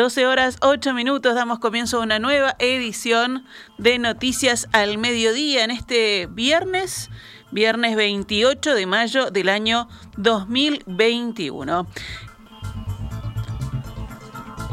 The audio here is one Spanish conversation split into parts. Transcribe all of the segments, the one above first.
12 horas 8 minutos, damos comienzo a una nueva edición de Noticias al Mediodía en este viernes, viernes 28 de mayo del año 2021.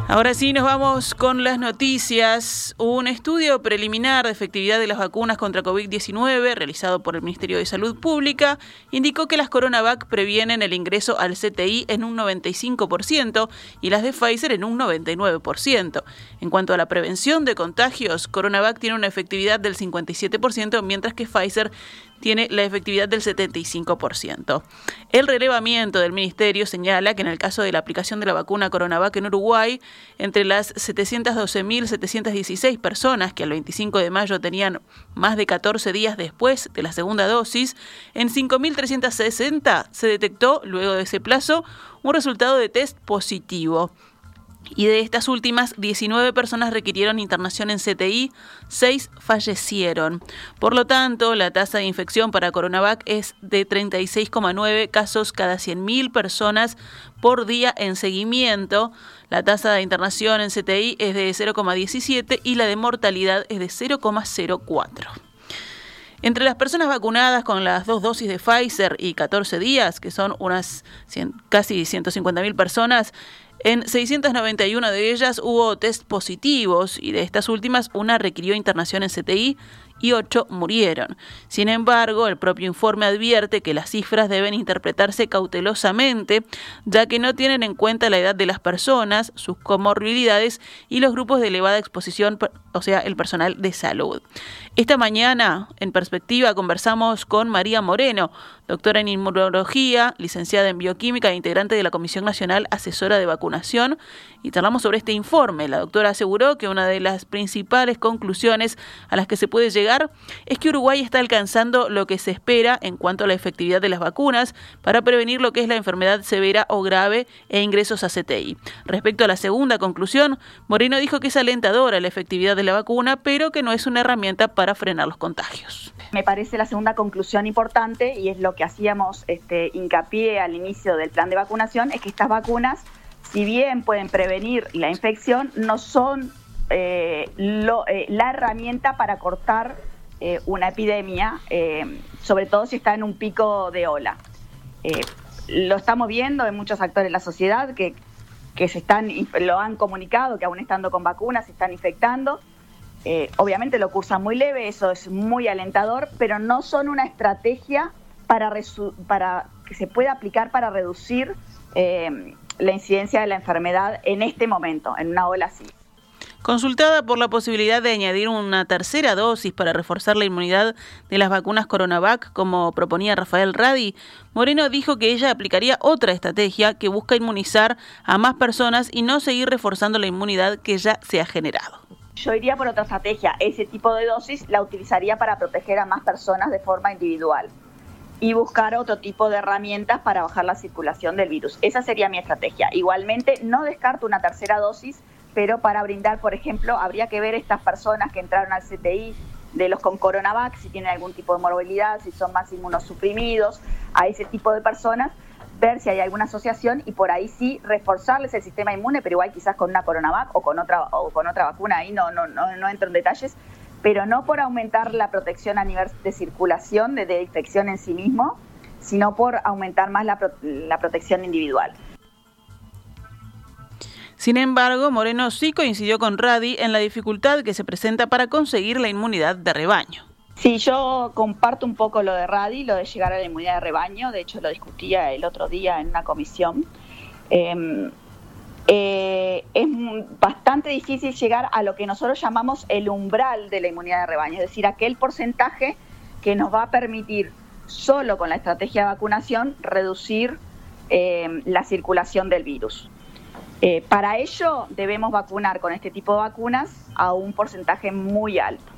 Ahora sí, nos vamos con las noticias. Un estudio preliminar de efectividad de las vacunas contra COVID-19 realizado por el Ministerio de Salud Pública indicó que las CoronaVac previenen el ingreso al CTI en un 95% y las de Pfizer en un 99%. En cuanto a la prevención de contagios, CoronaVac tiene una efectividad del 57%, mientras que Pfizer tiene la efectividad del 75%. El relevamiento del ministerio señala que en el caso de la aplicación de la vacuna CoronaVac en Uruguay, entre las 712.716 personas que al 25 de mayo tenían más de 14 días después de la segunda dosis, en 5.360 se detectó, luego de ese plazo, un resultado de test positivo y de estas últimas, 19 personas requirieron internación en CTI, 6 fallecieron. Por lo tanto, la tasa de infección para Coronavac es de 36,9 casos cada 100.000 personas por día en seguimiento. La tasa de internación en CTI es de 0,17 y la de mortalidad es de 0,04. Entre las personas vacunadas con las dos dosis de Pfizer y 14 días, que son unas casi 150.000 personas, en 691 de ellas hubo test positivos y de estas últimas una requirió internación en CTI y ocho murieron. Sin embargo, el propio informe advierte que las cifras deben interpretarse cautelosamente, ya que no tienen en cuenta la edad de las personas, sus comorbilidades y los grupos de elevada exposición, o sea, el personal de salud. Esta mañana, en perspectiva, conversamos con María Moreno, doctora en inmunología, licenciada en bioquímica e integrante de la Comisión Nacional Asesora de Vacunación, y charlamos sobre este informe. La doctora aseguró que una de las principales conclusiones a las que se puede llegar es que Uruguay está alcanzando lo que se espera en cuanto a la efectividad de las vacunas para prevenir lo que es la enfermedad severa o grave e ingresos a CTI. Respecto a la segunda conclusión, Moreno dijo que es alentadora la efectividad de la vacuna, pero que no es una herramienta para frenar los contagios. Me parece la segunda conclusión importante y es lo que hacíamos este, hincapié al inicio del plan de vacunación, es que estas vacunas, si bien pueden prevenir la infección, no son eh, eh, la herramienta para cortar eh, una epidemia, sobre todo si está en un pico de ola. lo estamos viendo en muchos actores de la sociedad que, que se están, lo han comunicado, que aún estando con vacunas se están infectando eh, obviamente lo cursan muy leve, eso es muy alentador, pero no son una estrategia para, para que se pueda aplicar para reducir eh, la incidencia de la enfermedad en este momento, en una ola así. Consultada por la posibilidad de añadir una tercera dosis para reforzar la inmunidad de las vacunas Coronavac, como proponía Rafael Radi, Moreno dijo que ella aplicaría otra estrategia que busca inmunizar a más personas y no seguir reforzando la inmunidad que ya se ha generado. Yo iría por otra estrategia. Ese tipo de dosis la utilizaría para proteger a más personas de forma individual y buscar otro tipo de herramientas para bajar la circulación del virus. Esa sería mi estrategia. Igualmente, no descarto una tercera dosis, pero para brindar, por ejemplo, habría que ver estas personas que entraron al CTI de los con coronavac, si tienen algún tipo de morbilidad, si son más inmunosuprimidos, a ese tipo de personas, ver si hay alguna asociación y por ahí sí reforzarles el sistema inmune, pero igual quizás con una coronavac o con otra o con otra vacuna, ahí no no no, no entro en detalles, pero no por aumentar la protección a nivel de circulación, de, infección en sí mismo, sino por aumentar más la, la protección individual. Sin embargo, Moreno sí coincidió con Radi en la dificultad que se presenta para conseguir la inmunidad de rebaño. Sí, yo comparto un poco lo de Radi, lo de llegar a la inmunidad de rebaño, de hecho lo discutía el otro día en una comisión. Em, eh, es bastante difícil llegar a lo que nosotros llamamos el umbral de la inmunidad de rebaño, es decir, aquel porcentaje que nos va a permitir solo con la estrategia de vacunación reducir em, la circulación del virus. Eh, para ello debemos vacunar con este tipo de vacunas a un porcentaje muy alto.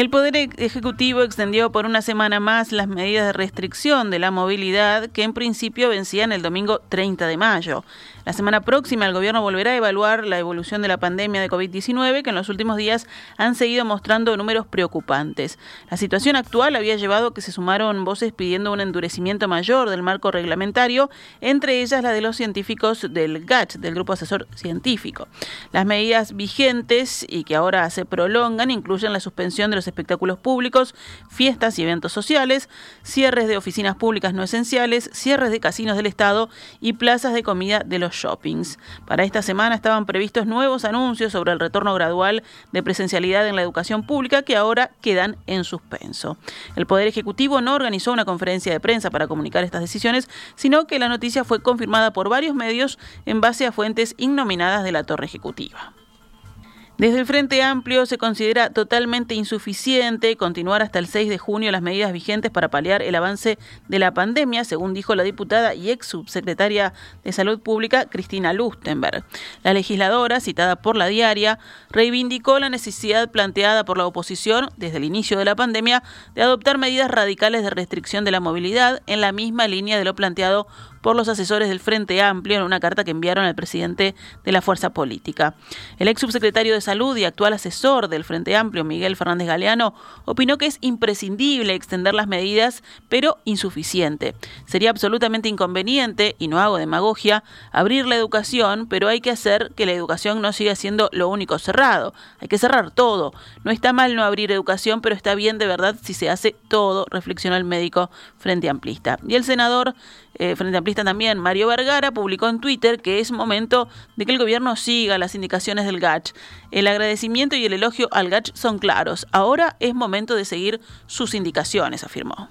El Poder Ejecutivo extendió por una semana más las medidas de restricción de la movilidad que en principio vencían el domingo 30 de mayo. La semana próxima el gobierno volverá a evaluar la evolución de la pandemia de COVID-19 que en los últimos días han seguido mostrando números preocupantes. La situación actual había llevado a que se sumaron voces pidiendo un endurecimiento mayor del marco reglamentario, entre ellas la de los científicos del GACH, del Grupo Asesor Científico. Las medidas vigentes y que ahora se prolongan incluyen la suspensión de los espectáculos públicos, fiestas y eventos sociales, cierres de oficinas públicas no esenciales, cierres de casinos del Estado y plazas de comida de los shoppings. Para esta semana estaban previstos nuevos anuncios sobre el retorno gradual de presencialidad en la educación pública que ahora quedan en suspenso. El Poder Ejecutivo no organizó una conferencia de prensa para comunicar estas decisiones, sino que la noticia fue confirmada por varios medios en base a fuentes innominadas de la Torre Ejecutiva. Desde el Frente Amplio se considera totalmente insuficiente continuar hasta el 6 de junio las medidas vigentes para paliar el avance de la pandemia, según dijo la diputada y ex subsecretaria de Salud Pública Cristina Lustenberg. La legisladora, citada por la diaria, reivindicó la necesidad planteada por la oposición desde el inicio de la pandemia de adoptar medidas radicales de restricción de la movilidad en la misma línea de lo planteado por los asesores del Frente Amplio en una carta que enviaron al presidente de la fuerza política. El ex subsecretario de y actual asesor del Frente Amplio, Miguel Fernández Galeano, opinó que es imprescindible extender las medidas, pero insuficiente. Sería absolutamente inconveniente, y no hago demagogia, abrir la educación, pero hay que hacer que la educación no siga siendo lo único cerrado. Hay que cerrar todo. No está mal no abrir educación, pero está bien de verdad si se hace todo, reflexionó el médico Frente Amplista. Y el senador eh, Frente Amplista también, Mario Vergara, publicó en Twitter que es momento de que el gobierno siga las indicaciones del GACH. El agradecimiento y el elogio al GACH son claros. Ahora es momento de seguir sus indicaciones, afirmó.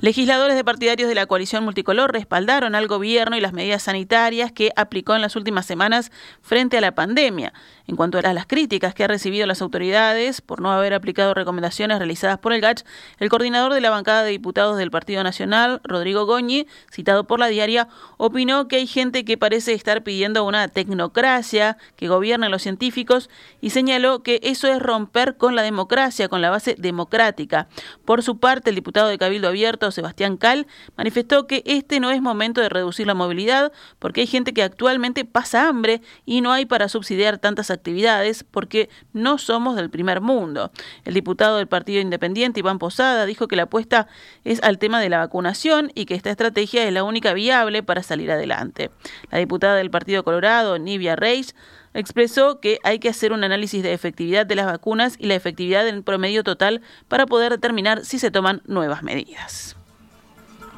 Legisladores de partidarios de la coalición multicolor respaldaron al gobierno y las medidas sanitarias que aplicó en las últimas semanas frente a la pandemia. En cuanto a las críticas que ha recibido las autoridades por no haber aplicado recomendaciones realizadas por el GACH, el coordinador de la bancada de diputados del Partido Nacional, Rodrigo Goñi, citado por la diaria, opinó que hay gente que parece estar pidiendo una tecnocracia que gobierne a los científicos y señaló que eso es romper con la democracia, con la base democrática. Por su parte, el diputado de Cabildo Abierto, Sebastián Cal, manifestó que este no es momento de reducir la movilidad porque hay gente que actualmente pasa hambre y no hay para subsidiar tantas actividades porque no somos del primer mundo. El diputado del Partido Independiente, Iván Posada, dijo que la apuesta es al tema de la vacunación y que esta estrategia es la única viable para salir adelante. La diputada del Partido Colorado, Nivia Reis, expresó que hay que hacer un análisis de efectividad de las vacunas y la efectividad en promedio total para poder determinar si se toman nuevas medidas.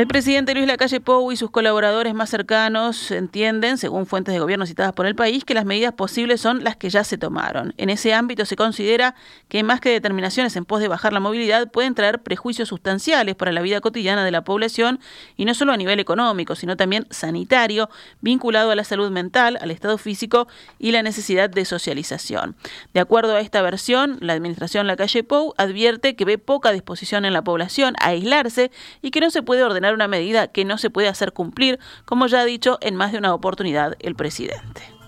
El presidente Luis Lacalle Pou y sus colaboradores más cercanos entienden, según fuentes de gobierno citadas por el país, que las medidas posibles son las que ya se tomaron. En ese ámbito se considera que más que determinaciones en pos de bajar la movilidad pueden traer prejuicios sustanciales para la vida cotidiana de la población y no solo a nivel económico, sino también sanitario, vinculado a la salud mental, al estado físico y la necesidad de socialización. De acuerdo a esta versión, la administración Lacalle Pou advierte que ve poca disposición en la población a aislarse y que no se puede ordenar una medida que no se puede hacer cumplir, como ya ha dicho en más de una oportunidad el presidente.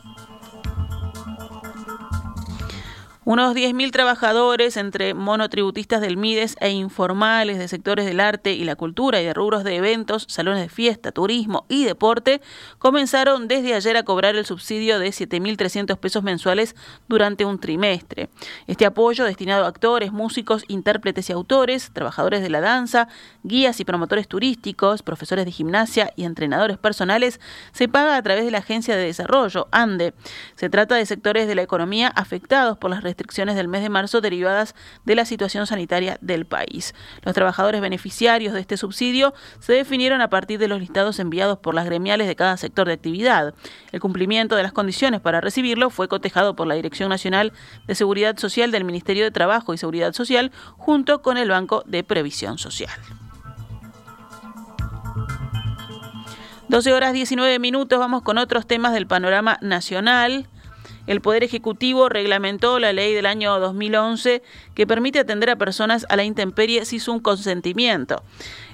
Unos 10.000 trabajadores entre monotributistas del MIDES e informales de sectores del arte y la cultura y de rubros de eventos, salones de fiesta, turismo y deporte comenzaron desde ayer a cobrar el subsidio de 7.300 pesos mensuales durante un trimestre. Este apoyo destinado a actores, músicos, intérpretes y autores, trabajadores de la danza, guías y promotores turísticos, profesores de gimnasia y entrenadores personales se paga a través de la Agencia de Desarrollo, ANDE. Se trata de sectores de la economía afectados por las restricciones del mes de marzo derivadas de la situación sanitaria del país. Los trabajadores beneficiarios de este subsidio se definieron a partir de los listados enviados por las gremiales de cada sector de actividad. El cumplimiento de las condiciones para recibirlo fue cotejado por la Dirección Nacional de Seguridad Social del Ministerio de Trabajo y Seguridad Social junto con el Banco de Previsión Social. 12 horas 19 minutos, vamos con otros temas del panorama nacional. El Poder Ejecutivo reglamentó la ley del año 2011 que permite atender a personas a la intemperie sin su consentimiento.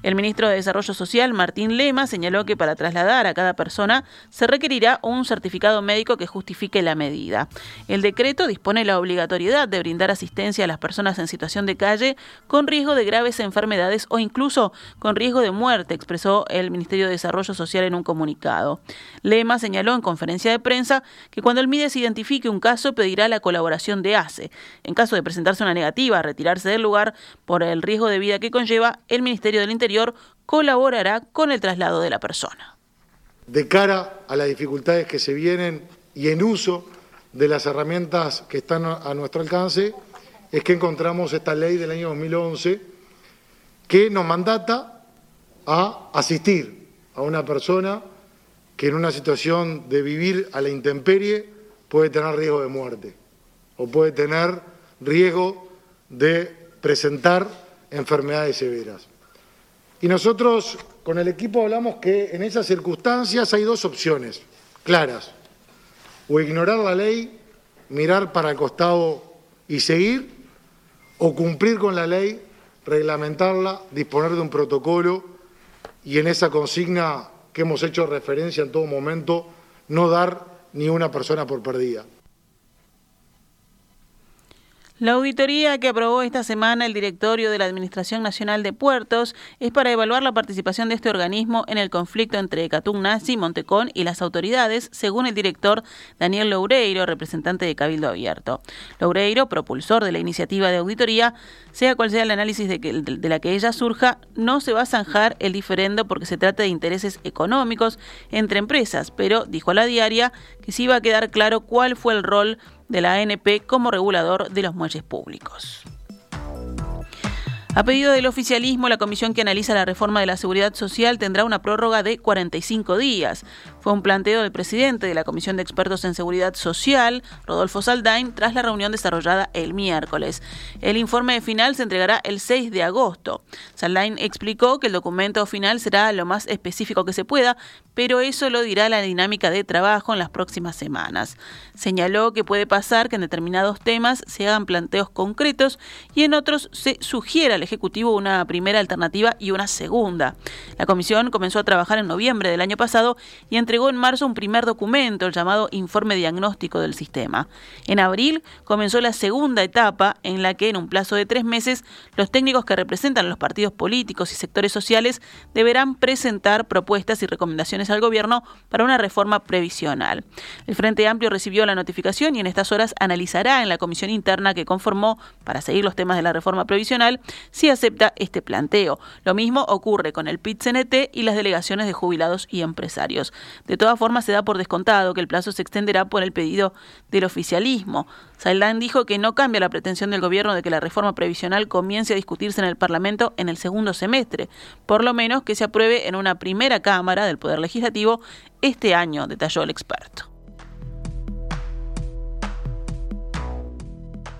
El ministro de Desarrollo Social, Martín Lema, señaló que para trasladar a cada persona se requerirá un certificado médico que justifique la medida. El decreto dispone la obligatoriedad de brindar asistencia a las personas en situación de calle con riesgo de graves enfermedades o incluso con riesgo de muerte, expresó el Ministerio de Desarrollo Social en un comunicado. Lema señaló en conferencia de prensa que cuando el MIDES identifique un caso pedirá la colaboración de ACE. En caso de presentarse una negativa a retirarse del lugar por el riesgo de vida que conlleva, el Ministerio del Interior colaborará con el traslado de la persona. De cara a las dificultades que se vienen y en uso de las herramientas que están a nuestro alcance, es que encontramos esta ley del año 2011 que nos mandata a asistir a una persona que en una situación de vivir a la intemperie puede tener riesgo de muerte o puede tener riesgo de presentar enfermedades severas. Y nosotros con el equipo hablamos que en esas circunstancias hay dos opciones claras. O ignorar la ley, mirar para el costado y seguir, o cumplir con la ley, reglamentarla, disponer de un protocolo y en esa consigna que hemos hecho referencia en todo momento, no dar ni una persona por perdida. La auditoría que aprobó esta semana el directorio de la Administración Nacional de Puertos es para evaluar la participación de este organismo en el conflicto entre Nazi, Montecón y las autoridades, según el director Daniel Loureiro, representante de Cabildo Abierto. Loureiro, propulsor de la iniciativa de auditoría, sea cual sea el análisis de, que, de la que ella surja, no se va a zanjar el diferendo porque se trata de intereses económicos entre empresas, pero dijo a la diaria que sí va a quedar claro cuál fue el rol de la ANP como regulador de los muelles públicos. A pedido del oficialismo, la comisión que analiza la reforma de la seguridad social tendrá una prórroga de 45 días. Fue un planteo del presidente de la Comisión de Expertos en Seguridad Social, Rodolfo Saldain, tras la reunión desarrollada el miércoles. El informe final se entregará el 6 de agosto. Saldain explicó que el documento final será lo más específico que se pueda, pero eso lo dirá la dinámica de trabajo en las próximas semanas. Señaló que puede pasar que en determinados temas se hagan planteos concretos y en otros se sugiera al Ejecutivo una primera alternativa y una segunda. La comisión comenzó a trabajar en noviembre del año pasado y entregó en marzo un primer documento, el llamado Informe Diagnóstico del Sistema. En abril comenzó la segunda etapa en la que en un plazo de tres meses los técnicos que representan a los partidos políticos y sectores sociales deberán presentar propuestas y recomendaciones al gobierno para una reforma previsional. El Frente Amplio recibió la notificación y en estas horas analizará en la comisión interna que conformó para seguir los temas de la reforma previsional si acepta este planteo. Lo mismo ocurre con el PIT-CNT y las delegaciones de jubilados y empresarios. De todas formas, se da por descontado que el plazo se extenderá por el pedido del oficialismo. Saldán dijo que no cambia la pretensión del gobierno de que la reforma previsional comience a discutirse en el Parlamento en el segundo semestre, por lo menos que se apruebe en una primera Cámara del Poder Legislativo este año, detalló el experto.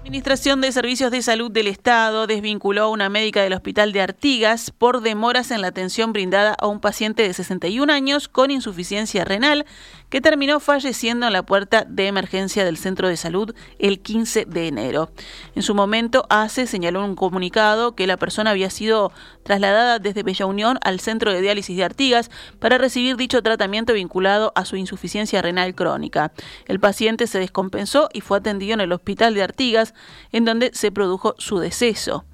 Administración de Servicios de Salud del Estado desvinculó a una médica del Hospital de Artigas por demoras en la atención brindada a un paciente de 61 años con insuficiencia renal que terminó falleciendo en la puerta de emergencia del centro de salud el 15 de enero. En su momento, ACE señaló en un comunicado que la persona había sido trasladada desde Bella Unión al centro de diálisis de Artigas para recibir dicho tratamiento vinculado a su insuficiencia renal crónica. El paciente se descompensó y fue atendido en el hospital de Artigas, en donde se produjo su deceso.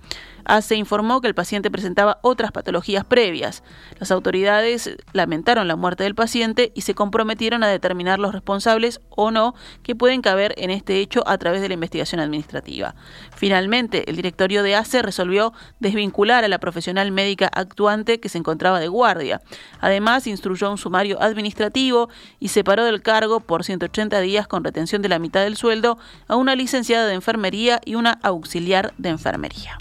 ACE informó que el paciente presentaba otras patologías previas. Las autoridades lamentaron la muerte del paciente y se comprometieron a determinar los responsables o no que pueden caber en este hecho a través de la investigación administrativa. Finalmente, el directorio de ACE resolvió desvincular a la profesional médica actuante que se encontraba de guardia. Además, instruyó un sumario administrativo y separó del cargo por 180 días con retención de la mitad del sueldo a una licenciada de enfermería y una auxiliar de enfermería.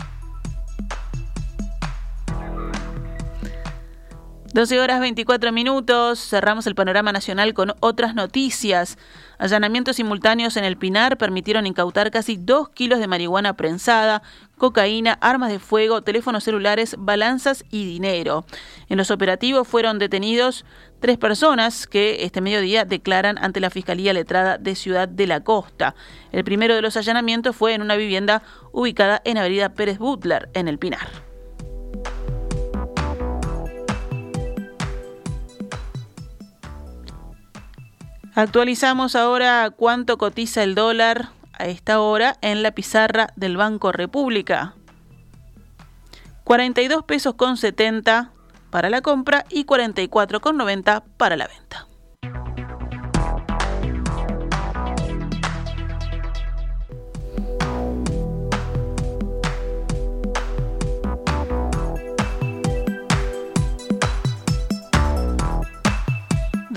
12 horas 24 minutos, cerramos el panorama nacional con otras noticias. Allanamientos simultáneos en el Pinar permitieron incautar casi 2 kilos de marihuana prensada, cocaína, armas de fuego, teléfonos celulares, balanzas y dinero. En los operativos fueron detenidos tres personas que este mediodía declaran ante la Fiscalía Letrada de Ciudad de la Costa. El primero de los allanamientos fue en una vivienda ubicada en Avenida Pérez Butler, en el Pinar. Actualizamos ahora cuánto cotiza el dólar a esta hora en la pizarra del Banco República. 42 pesos con 70 para la compra y 44 con 90 para la venta.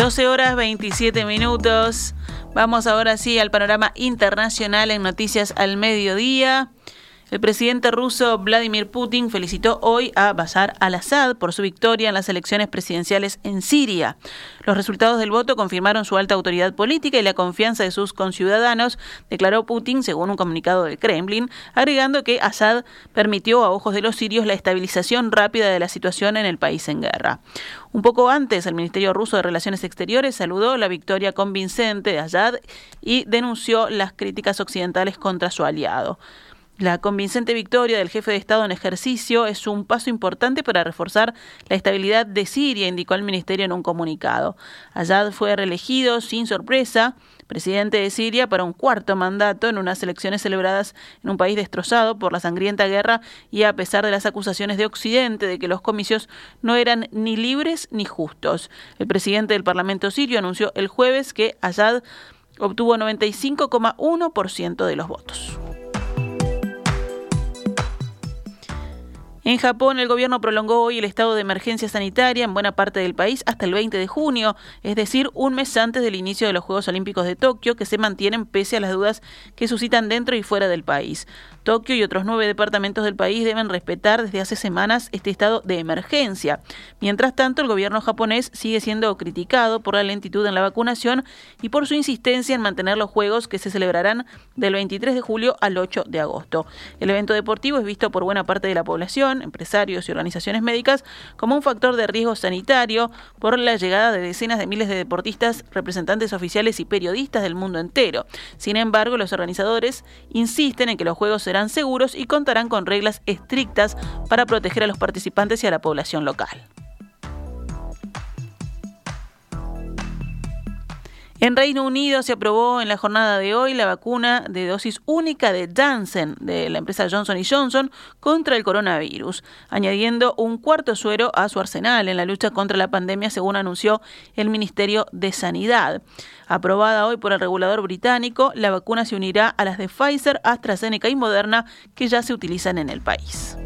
12 horas 27 minutos. Vamos ahora sí al panorama internacional en noticias al mediodía. El presidente ruso Vladimir Putin felicitó hoy a Bashar al-Assad por su victoria en las elecciones presidenciales en Siria. Los resultados del voto confirmaron su alta autoridad política y la confianza de sus conciudadanos, declaró Putin según un comunicado del Kremlin, agregando que Assad permitió a ojos de los sirios la estabilización rápida de la situación en el país en guerra. Un poco antes, el Ministerio ruso de Relaciones Exteriores saludó la victoria convincente de Assad y denunció las críticas occidentales contra su aliado. La convincente victoria del jefe de Estado en ejercicio es un paso importante para reforzar la estabilidad de Siria, indicó el ministerio en un comunicado. Ayad fue reelegido sin sorpresa presidente de Siria para un cuarto mandato en unas elecciones celebradas en un país destrozado por la sangrienta guerra y a pesar de las acusaciones de Occidente de que los comicios no eran ni libres ni justos. El presidente del Parlamento sirio anunció el jueves que Ayad obtuvo 95,1% de los votos. En Japón, el gobierno prolongó hoy el estado de emergencia sanitaria en buena parte del país hasta el 20 de junio, es decir, un mes antes del inicio de los Juegos Olímpicos de Tokio, que se mantienen pese a las dudas que suscitan dentro y fuera del país. Tokio y otros nueve departamentos del país deben respetar desde hace semanas este estado de emergencia. Mientras tanto, el gobierno japonés sigue siendo criticado por la lentitud en la vacunación y por su insistencia en mantener los Juegos que se celebrarán del 23 de julio al 8 de agosto. El evento deportivo es visto por buena parte de la población, empresarios y organizaciones médicas como un factor de riesgo sanitario por la llegada de decenas de miles de deportistas, representantes oficiales y periodistas del mundo entero. Sin embargo, los organizadores insisten en que los Juegos serán seguros y contarán con reglas estrictas para proteger a los participantes y a la población local. En Reino Unido se aprobó en la jornada de hoy la vacuna de dosis única de Janssen de la empresa Johnson Johnson contra el coronavirus, añadiendo un cuarto suero a su arsenal en la lucha contra la pandemia, según anunció el Ministerio de Sanidad. Aprobada hoy por el regulador británico, la vacuna se unirá a las de Pfizer, AstraZeneca y Moderna que ya se utilizan en el país.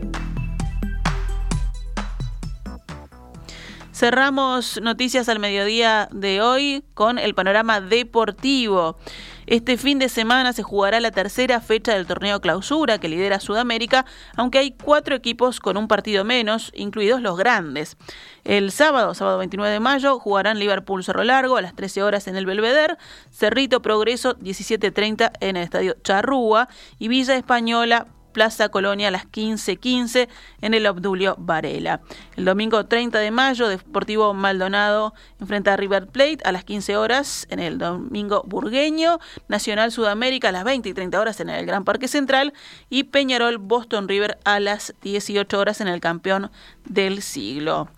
Cerramos noticias al mediodía de hoy con el panorama deportivo. Este fin de semana se jugará la tercera fecha del torneo clausura que lidera Sudamérica, aunque hay cuatro equipos con un partido menos, incluidos los grandes. El sábado, sábado 29 de mayo, jugarán Liverpool Cerro Largo a las 13 horas en el Belvedere, Cerrito Progreso 17.30 en el Estadio Charrúa y Villa Española Plaza Colonia a las 15:15 en el Obdulio Varela. El domingo 30 de mayo, Deportivo Maldonado enfrenta a River Plate a las 15 horas en el domingo burgueño, Nacional Sudamérica a las 20 y 30 horas en el Gran Parque Central y Peñarol Boston River a las 18 horas en el campeón del siglo.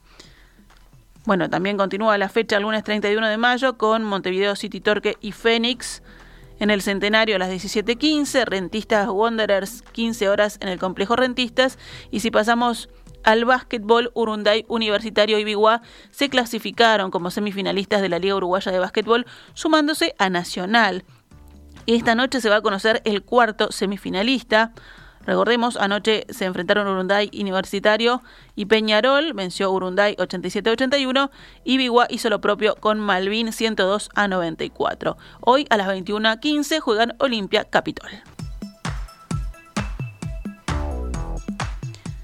Bueno, también continúa la fecha el lunes 31 de mayo con Montevideo City Torque y Fénix en el Centenario a las 17.15, Rentistas Wanderers 15 horas en el Complejo Rentistas y si pasamos al básquetbol, Urunday Universitario y Biguá se clasificaron como semifinalistas de la Liga Uruguaya de Básquetbol, sumándose a Nacional. Esta noche se va a conocer el cuarto semifinalista. Recordemos, anoche se enfrentaron Urunday Universitario y Peñarol, venció Urunday 87-81 y Biguá hizo lo propio con Malvin 102 a 94. Hoy a las 21.15 juegan Olimpia Capitol.